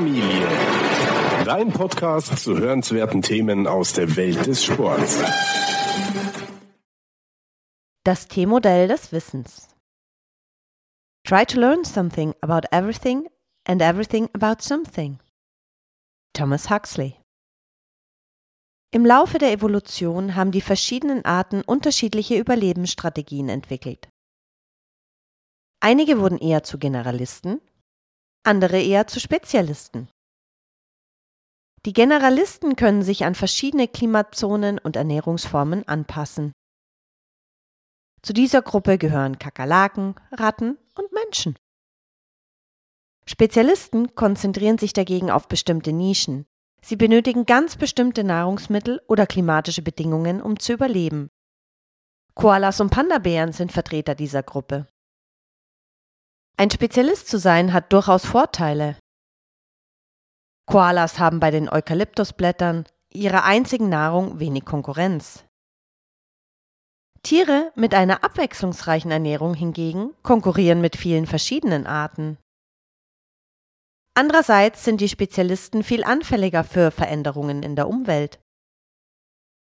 Familie. Dein Podcast zu hörenswerten Themen aus der Welt des Sports. Das T-Modell des Wissens. Try to learn something about everything and everything about something. Thomas Huxley. Im Laufe der Evolution haben die verschiedenen Arten unterschiedliche Überlebensstrategien entwickelt. Einige wurden eher zu Generalisten, andere eher zu Spezialisten. Die Generalisten können sich an verschiedene Klimazonen und Ernährungsformen anpassen. Zu dieser Gruppe gehören Kakerlaken, Ratten und Menschen. Spezialisten konzentrieren sich dagegen auf bestimmte Nischen. Sie benötigen ganz bestimmte Nahrungsmittel oder klimatische Bedingungen, um zu überleben. Koalas und Pandabären sind Vertreter dieser Gruppe. Ein Spezialist zu sein hat durchaus Vorteile. Koalas haben bei den Eukalyptusblättern, ihrer einzigen Nahrung, wenig Konkurrenz. Tiere mit einer abwechslungsreichen Ernährung hingegen konkurrieren mit vielen verschiedenen Arten. Andererseits sind die Spezialisten viel anfälliger für Veränderungen in der Umwelt.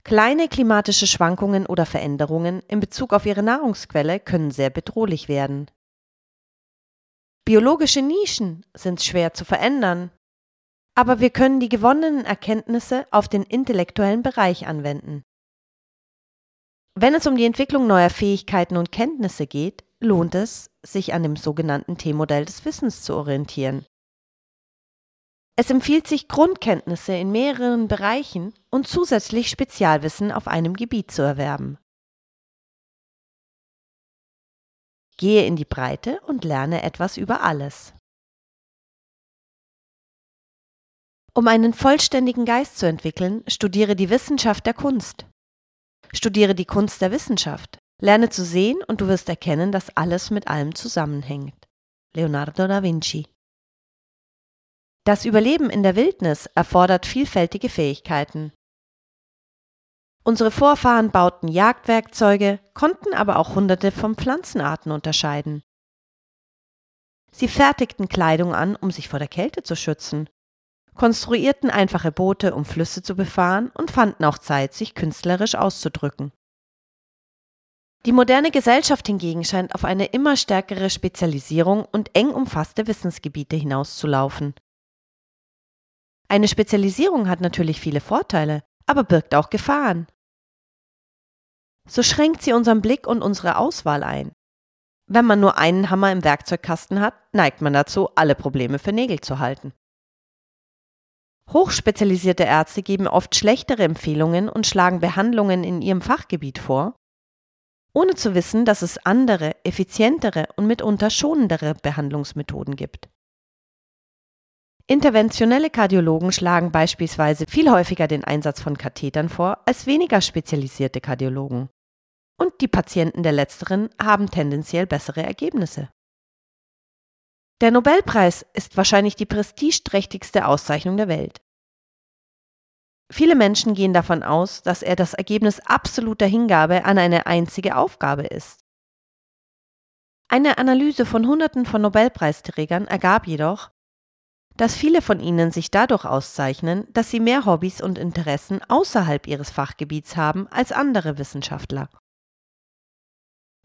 Kleine klimatische Schwankungen oder Veränderungen in Bezug auf ihre Nahrungsquelle können sehr bedrohlich werden. Biologische Nischen sind schwer zu verändern, aber wir können die gewonnenen Erkenntnisse auf den intellektuellen Bereich anwenden. Wenn es um die Entwicklung neuer Fähigkeiten und Kenntnisse geht, lohnt es, sich an dem sogenannten T-Modell des Wissens zu orientieren. Es empfiehlt sich, Grundkenntnisse in mehreren Bereichen und zusätzlich Spezialwissen auf einem Gebiet zu erwerben. Gehe in die Breite und lerne etwas über alles. Um einen vollständigen Geist zu entwickeln, studiere die Wissenschaft der Kunst. Studiere die Kunst der Wissenschaft. Lerne zu sehen und du wirst erkennen, dass alles mit allem zusammenhängt. Leonardo da Vinci Das Überleben in der Wildnis erfordert vielfältige Fähigkeiten. Unsere Vorfahren bauten Jagdwerkzeuge, konnten aber auch hunderte von Pflanzenarten unterscheiden. Sie fertigten Kleidung an, um sich vor der Kälte zu schützen, konstruierten einfache Boote, um Flüsse zu befahren und fanden auch Zeit, sich künstlerisch auszudrücken. Die moderne Gesellschaft hingegen scheint auf eine immer stärkere Spezialisierung und eng umfasste Wissensgebiete hinauszulaufen. Eine Spezialisierung hat natürlich viele Vorteile, aber birgt auch Gefahren. So schränkt sie unseren Blick und unsere Auswahl ein. Wenn man nur einen Hammer im Werkzeugkasten hat, neigt man dazu, alle Probleme für Nägel zu halten. Hochspezialisierte Ärzte geben oft schlechtere Empfehlungen und schlagen Behandlungen in ihrem Fachgebiet vor, ohne zu wissen, dass es andere, effizientere und mitunter schonendere Behandlungsmethoden gibt. Interventionelle Kardiologen schlagen beispielsweise viel häufiger den Einsatz von Kathetern vor als weniger spezialisierte Kardiologen. Und die Patienten der letzteren haben tendenziell bessere Ergebnisse. Der Nobelpreis ist wahrscheinlich die prestigeträchtigste Auszeichnung der Welt. Viele Menschen gehen davon aus, dass er das Ergebnis absoluter Hingabe an eine einzige Aufgabe ist. Eine Analyse von Hunderten von Nobelpreisträgern ergab jedoch, dass viele von ihnen sich dadurch auszeichnen, dass sie mehr Hobbys und Interessen außerhalb ihres Fachgebiets haben als andere Wissenschaftler.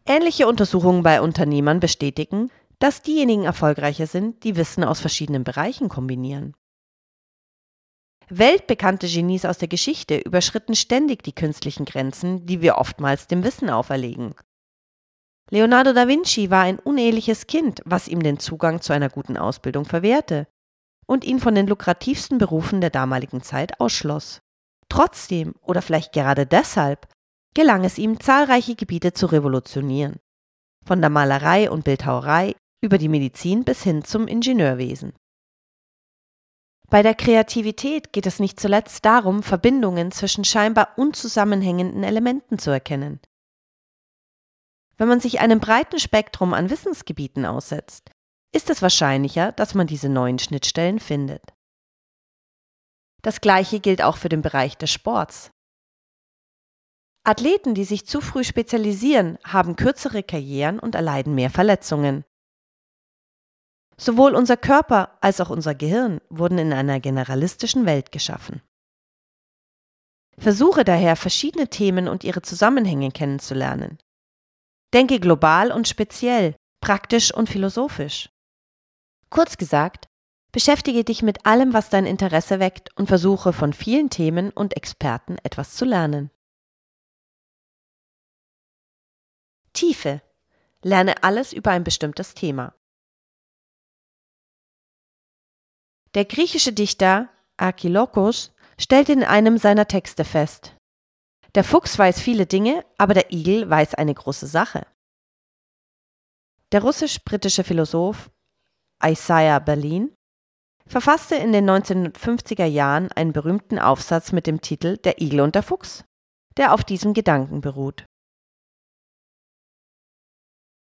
Ähnliche Untersuchungen bei Unternehmern bestätigen, dass diejenigen erfolgreicher sind, die Wissen aus verschiedenen Bereichen kombinieren. Weltbekannte Genies aus der Geschichte überschritten ständig die künstlichen Grenzen, die wir oftmals dem Wissen auferlegen. Leonardo da Vinci war ein uneheliches Kind, was ihm den Zugang zu einer guten Ausbildung verwehrte und ihn von den lukrativsten Berufen der damaligen Zeit ausschloss. Trotzdem, oder vielleicht gerade deshalb, gelang es ihm, zahlreiche Gebiete zu revolutionieren. Von der Malerei und Bildhauerei über die Medizin bis hin zum Ingenieurwesen. Bei der Kreativität geht es nicht zuletzt darum, Verbindungen zwischen scheinbar unzusammenhängenden Elementen zu erkennen. Wenn man sich einem breiten Spektrum an Wissensgebieten aussetzt, ist es wahrscheinlicher, dass man diese neuen Schnittstellen findet. Das gleiche gilt auch für den Bereich des Sports. Athleten, die sich zu früh spezialisieren, haben kürzere Karrieren und erleiden mehr Verletzungen. Sowohl unser Körper als auch unser Gehirn wurden in einer generalistischen Welt geschaffen. Versuche daher, verschiedene Themen und ihre Zusammenhänge kennenzulernen. Denke global und speziell, praktisch und philosophisch. Kurz gesagt, beschäftige dich mit allem, was dein Interesse weckt und versuche von vielen Themen und Experten etwas zu lernen. Tiefe. Lerne alles über ein bestimmtes Thema. Der griechische Dichter Archilokos stellte in einem seiner Texte fest, der Fuchs weiß viele Dinge, aber der Igel weiß eine große Sache. Der russisch-britische Philosoph Isaiah Berlin verfasste in den 1950er Jahren einen berühmten Aufsatz mit dem Titel Der Igel und der Fuchs, der auf diesem Gedanken beruht.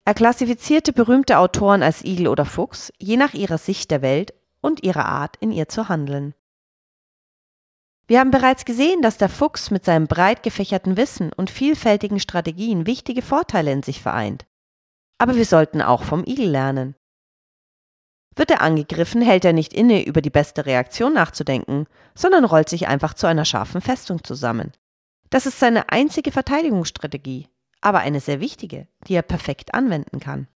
Er klassifizierte berühmte Autoren als Igel oder Fuchs, je nach ihrer Sicht der Welt und ihrer Art, in ihr zu handeln. Wir haben bereits gesehen, dass der Fuchs mit seinem breit gefächerten Wissen und vielfältigen Strategien wichtige Vorteile in sich vereint. Aber wir sollten auch vom Igel lernen. Wird er angegriffen, hält er nicht inne, über die beste Reaktion nachzudenken, sondern rollt sich einfach zu einer scharfen Festung zusammen. Das ist seine einzige Verteidigungsstrategie, aber eine sehr wichtige, die er perfekt anwenden kann.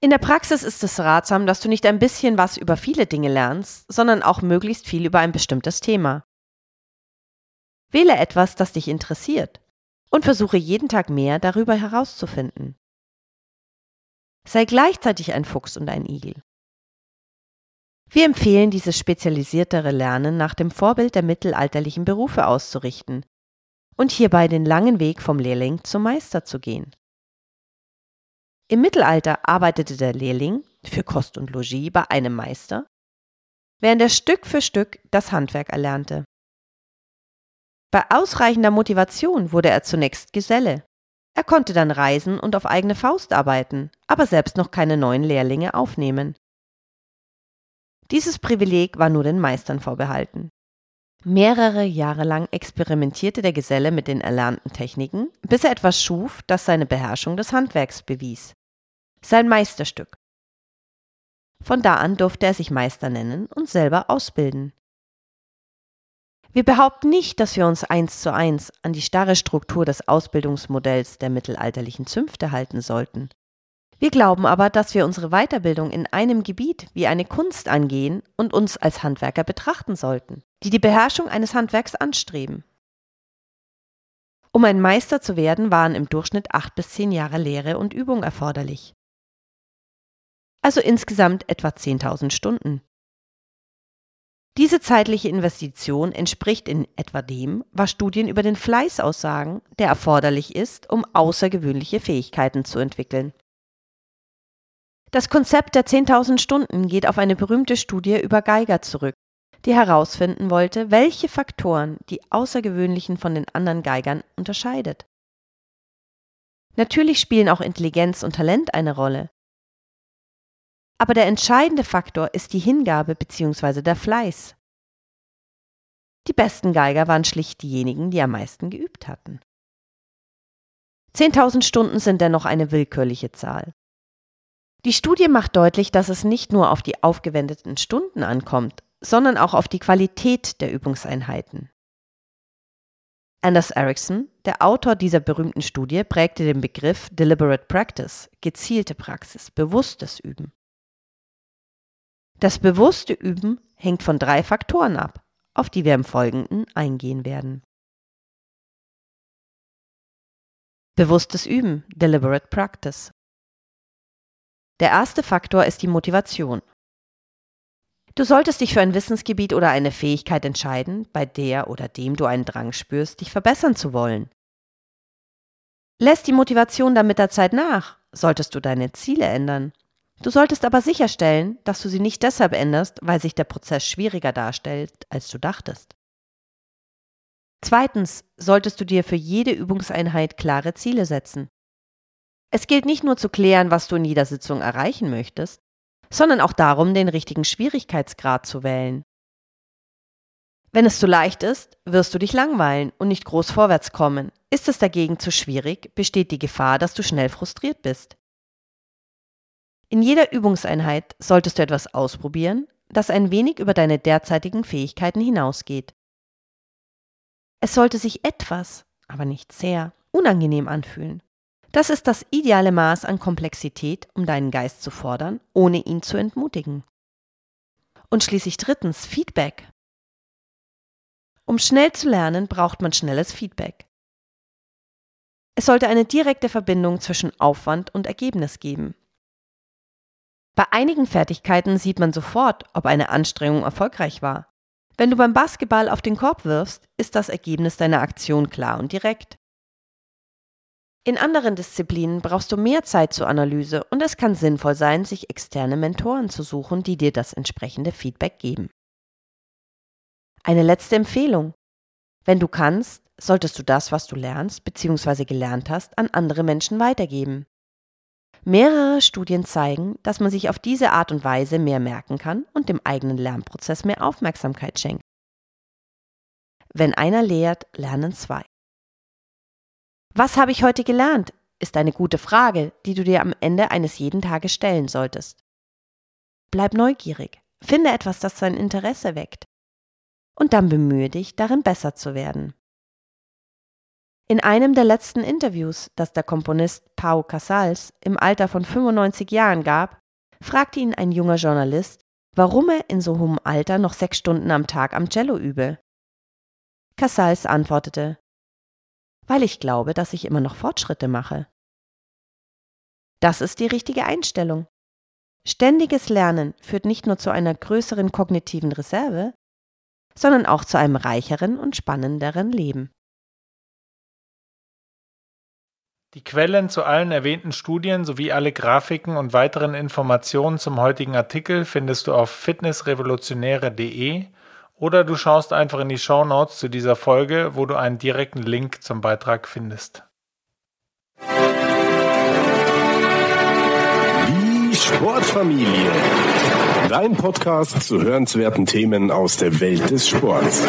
In der Praxis ist es ratsam, dass du nicht ein bisschen was über viele Dinge lernst, sondern auch möglichst viel über ein bestimmtes Thema. Wähle etwas, das dich interessiert und versuche jeden Tag mehr darüber herauszufinden. Sei gleichzeitig ein Fuchs und ein Igel. Wir empfehlen dieses spezialisiertere Lernen nach dem Vorbild der mittelalterlichen Berufe auszurichten und hierbei den langen Weg vom Lehrling zum Meister zu gehen. Im Mittelalter arbeitete der Lehrling für Kost und Logis bei einem Meister, während er Stück für Stück das Handwerk erlernte. Bei ausreichender Motivation wurde er zunächst Geselle. Er konnte dann reisen und auf eigene Faust arbeiten, aber selbst noch keine neuen Lehrlinge aufnehmen. Dieses Privileg war nur den Meistern vorbehalten. Mehrere Jahre lang experimentierte der Geselle mit den erlernten Techniken, bis er etwas schuf, das seine Beherrschung des Handwerks bewies. Sein Meisterstück. Von da an durfte er sich Meister nennen und selber ausbilden. Wir behaupten nicht, dass wir uns eins zu eins an die starre Struktur des Ausbildungsmodells der mittelalterlichen Zünfte halten sollten. Wir glauben aber, dass wir unsere Weiterbildung in einem Gebiet wie eine Kunst angehen und uns als Handwerker betrachten sollten, die die Beherrschung eines Handwerks anstreben. Um ein Meister zu werden, waren im Durchschnitt acht bis zehn Jahre Lehre und Übung erforderlich. Also insgesamt etwa 10.000 Stunden. Diese zeitliche Investition entspricht in etwa dem, was Studien über den Fleiß aussagen, der erforderlich ist, um außergewöhnliche Fähigkeiten zu entwickeln. Das Konzept der 10.000 Stunden geht auf eine berühmte Studie über Geiger zurück, die herausfinden wollte, welche Faktoren die Außergewöhnlichen von den anderen Geigern unterscheidet. Natürlich spielen auch Intelligenz und Talent eine Rolle. Aber der entscheidende Faktor ist die Hingabe bzw. der Fleiß. Die besten Geiger waren schlicht diejenigen, die am meisten geübt hatten. 10.000 Stunden sind dennoch eine willkürliche Zahl. Die Studie macht deutlich, dass es nicht nur auf die aufgewendeten Stunden ankommt, sondern auch auf die Qualität der Übungseinheiten. Anders Ericsson, der Autor dieser berühmten Studie, prägte den Begriff Deliberate Practice, gezielte Praxis, bewusstes Üben. Das bewusste Üben hängt von drei Faktoren ab, auf die wir im Folgenden eingehen werden. Bewusstes Üben, Deliberate Practice. Der erste Faktor ist die Motivation. Du solltest dich für ein Wissensgebiet oder eine Fähigkeit entscheiden, bei der oder dem du einen Drang spürst, dich verbessern zu wollen. Lässt die Motivation dann mit der Zeit nach, solltest du deine Ziele ändern. Du solltest aber sicherstellen, dass du sie nicht deshalb änderst, weil sich der Prozess schwieriger darstellt, als du dachtest. Zweitens solltest du dir für jede Übungseinheit klare Ziele setzen. Es gilt nicht nur zu klären, was du in jeder Sitzung erreichen möchtest, sondern auch darum, den richtigen Schwierigkeitsgrad zu wählen. Wenn es zu leicht ist, wirst du dich langweilen und nicht groß vorwärts kommen. Ist es dagegen zu schwierig, besteht die Gefahr, dass du schnell frustriert bist. In jeder Übungseinheit solltest du etwas ausprobieren, das ein wenig über deine derzeitigen Fähigkeiten hinausgeht. Es sollte sich etwas, aber nicht sehr, unangenehm anfühlen. Das ist das ideale Maß an Komplexität, um deinen Geist zu fordern, ohne ihn zu entmutigen. Und schließlich drittens Feedback. Um schnell zu lernen, braucht man schnelles Feedback. Es sollte eine direkte Verbindung zwischen Aufwand und Ergebnis geben. Bei einigen Fertigkeiten sieht man sofort, ob eine Anstrengung erfolgreich war. Wenn du beim Basketball auf den Korb wirfst, ist das Ergebnis deiner Aktion klar und direkt. In anderen Disziplinen brauchst du mehr Zeit zur Analyse und es kann sinnvoll sein, sich externe Mentoren zu suchen, die dir das entsprechende Feedback geben. Eine letzte Empfehlung. Wenn du kannst, solltest du das, was du lernst bzw. gelernt hast, an andere Menschen weitergeben. Mehrere Studien zeigen, dass man sich auf diese Art und Weise mehr merken kann und dem eigenen Lernprozess mehr Aufmerksamkeit schenkt. Wenn einer lehrt, lernen zwei. Was habe ich heute gelernt? ist eine gute Frage, die du dir am Ende eines jeden Tages stellen solltest. Bleib neugierig, finde etwas, das dein Interesse weckt. Und dann bemühe dich, darin besser zu werden. In einem der letzten Interviews, das der Komponist Pau Casals im Alter von 95 Jahren gab, fragte ihn ein junger Journalist, warum er in so hohem Alter noch sechs Stunden am Tag am Cello übe. Casals antwortete, weil ich glaube, dass ich immer noch Fortschritte mache. Das ist die richtige Einstellung. Ständiges Lernen führt nicht nur zu einer größeren kognitiven Reserve, sondern auch zu einem reicheren und spannenderen Leben. Die Quellen zu allen erwähnten Studien sowie alle Grafiken und weiteren Informationen zum heutigen Artikel findest du auf fitnessrevolutionäre.de oder du schaust einfach in die Show Notes zu dieser Folge, wo du einen direkten Link zum Beitrag findest. Die Sportfamilie. Dein Podcast zu hörenswerten Themen aus der Welt des Sports.